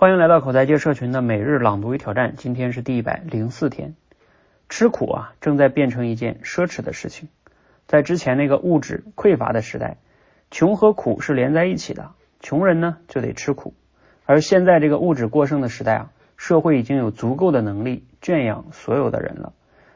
欢迎来到口才界社群的每日朗读与挑战，今天是第一百零四天。吃苦啊，正在变成一件奢侈的事情。在之前那个物质匮乏的时代，穷和苦是连在一起的，穷人呢就得吃苦。而现在这个物质过剩的时代啊，社会已经有足够的能力圈养所有的人了，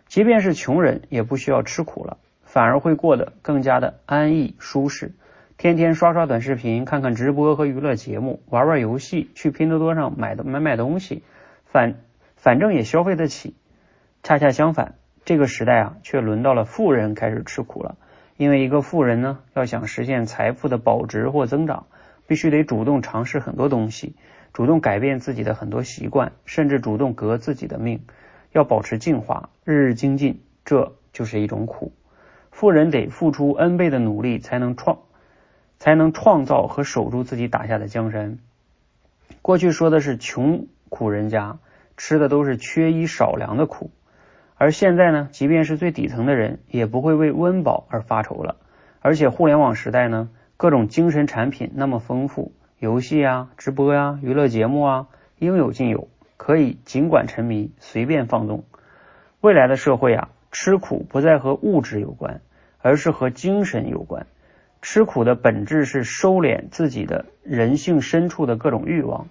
即便是穷人也不需要吃苦了，反而会过得更加的安逸舒适。天天刷刷短视频，看看直播和娱乐节目，玩玩游戏，去拼多多上买的买买东西，反反正也消费得起。恰恰相反，这个时代啊，却轮到了富人开始吃苦了。因为一个富人呢，要想实现财富的保值或增长，必须得主动尝试很多东西，主动改变自己的很多习惯，甚至主动革自己的命，要保持进化，日日精进，这就是一种苦。富人得付出 N 倍的努力，才能创。才能创造和守住自己打下的江山。过去说的是穷苦人家吃的都是缺衣少粮的苦，而现在呢，即便是最底层的人也不会为温饱而发愁了。而且互联网时代呢，各种精神产品那么丰富，游戏啊、直播呀、娱乐节目啊，应有尽有，可以尽管沉迷，随便放纵。未来的社会啊，吃苦不再和物质有关，而是和精神有关。吃苦的本质是收敛自己的人性深处的各种欲望，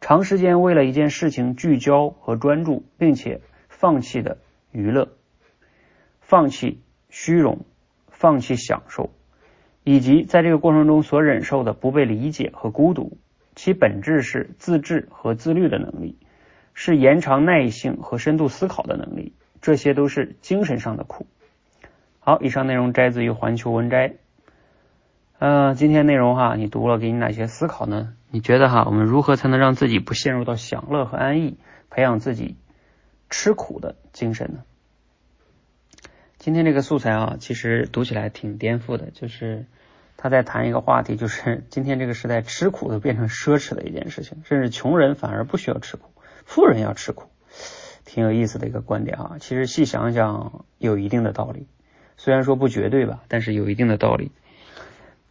长时间为了一件事情聚焦和专注，并且放弃的娱乐，放弃虚荣，放弃享受，以及在这个过程中所忍受的不被理解和孤独，其本质是自制和自律的能力，是延长耐性和深度思考的能力，这些都是精神上的苦。好，以上内容摘自于环球文摘。嗯，今天内容哈，你读了给你哪些思考呢？你觉得哈，我们如何才能让自己不陷入到享乐和安逸，培养自己吃苦的精神呢？今天这个素材啊，其实读起来挺颠覆的，就是他在谈一个话题，就是 今天这个时代吃苦都变成奢侈的一件事情，甚至穷人反而不需要吃苦，富人要吃苦，挺有意思的一个观点啊。其实细想想，有一定的道理，虽然说不绝对吧，但是有一定的道理。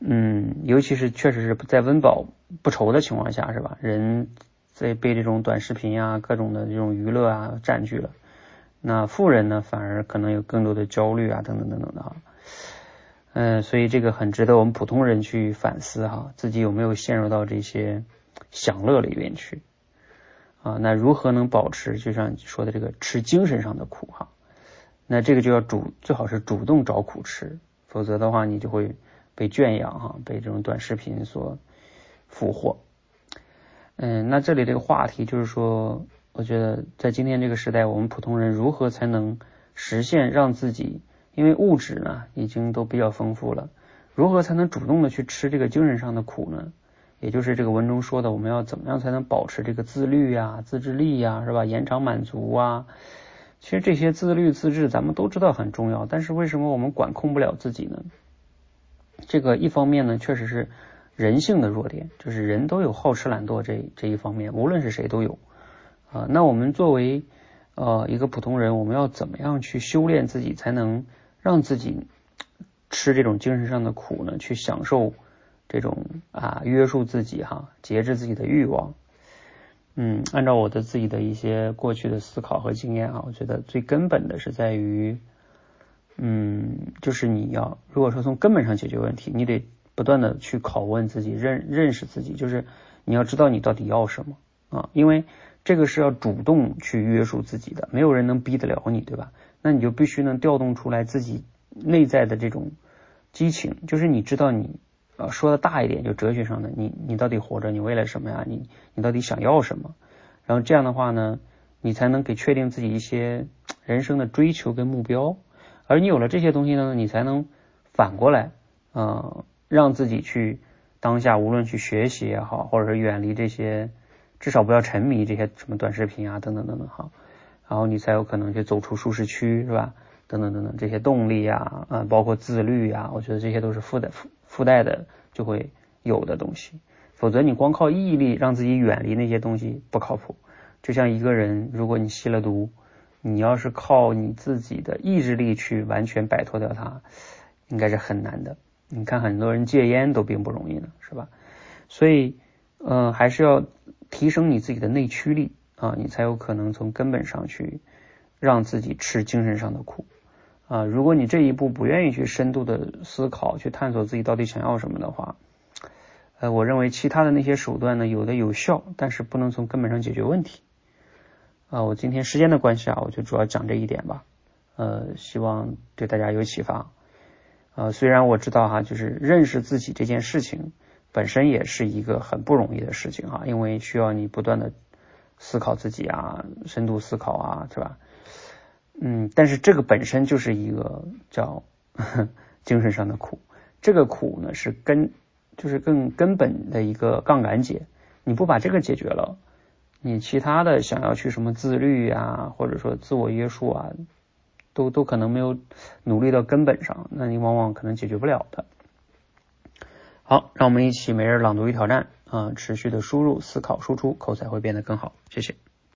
嗯，尤其是确实是在温饱不愁的情况下，是吧？人在被这种短视频啊、各种的这种娱乐啊占据了，那富人呢，反而可能有更多的焦虑啊，等等等等的哈。嗯，所以这个很值得我们普通人去反思哈，自己有没有陷入到这些享乐里面去啊？那如何能保持就像你说的这个吃精神上的苦哈？那这个就要主最好是主动找苦吃，否则的话你就会。被圈养哈，被这种短视频所俘获。嗯，那这里这个话题就是说，我觉得在今天这个时代，我们普通人如何才能实现让自己，因为物质呢已经都比较丰富了，如何才能主动的去吃这个精神上的苦呢？也就是这个文中说的，我们要怎么样才能保持这个自律呀、自制力呀，是吧？延长满足啊。其实这些自律自制，咱们都知道很重要，但是为什么我们管控不了自己呢？这个一方面呢，确实是人性的弱点，就是人都有好吃懒惰这这一方面，无论是谁都有啊。那我们作为呃一个普通人，我们要怎么样去修炼自己，才能让自己吃这种精神上的苦呢？去享受这种啊约束自己哈，节制自己的欲望。嗯，按照我的自己的一些过去的思考和经验啊，我觉得最根本的是在于。嗯，就是你要如果说从根本上解决问题，你得不断的去拷问自己，认认识自己，就是你要知道你到底要什么啊，因为这个是要主动去约束自己的，没有人能逼得了你，对吧？那你就必须能调动出来自己内在的这种激情，就是你知道你呃说的大一点，就哲学上的，你你到底活着，你为了什么呀？你你到底想要什么？然后这样的话呢，你才能给确定自己一些人生的追求跟目标。而你有了这些东西呢，你才能反过来，嗯，让自己去当下，无论去学习也好，或者是远离这些，至少不要沉迷这些什么短视频啊，等等等等哈，然后你才有可能去走出舒适区，是吧？等等等等这些动力呀，啊，包括自律呀，我觉得这些都是附带附附带的就会有的东西，否则你光靠毅力让自己远离那些东西不靠谱。就像一个人，如果你吸了毒。你要是靠你自己的意志力去完全摆脱掉它，应该是很难的。你看很多人戒烟都并不容易呢，是吧？所以，嗯，还是要提升你自己的内驱力啊，你才有可能从根本上去让自己吃精神上的苦啊。如果你这一步不愿意去深度的思考，去探索自己到底想要什么的话，呃，我认为其他的那些手段呢，有的有效，但是不能从根本上解决问题啊。我今天时间的关系啊，我就主要讲这一点吧，呃，希望对大家有启发。呃，虽然我知道哈，就是认识自己这件事情本身也是一个很不容易的事情哈，因为需要你不断的思考自己啊，深度思考啊，是吧？嗯，但是这个本身就是一个叫 精神上的苦，这个苦呢是根，就是更根本的一个杠杆解，你不把这个解决了，你其他的想要去什么自律啊，或者说自我约束啊。都都可能没有努力到根本上，那你往往可能解决不了的。好，让我们一起每日朗读与挑战啊，持续的输入、思考、输出，口才会变得更好。谢谢。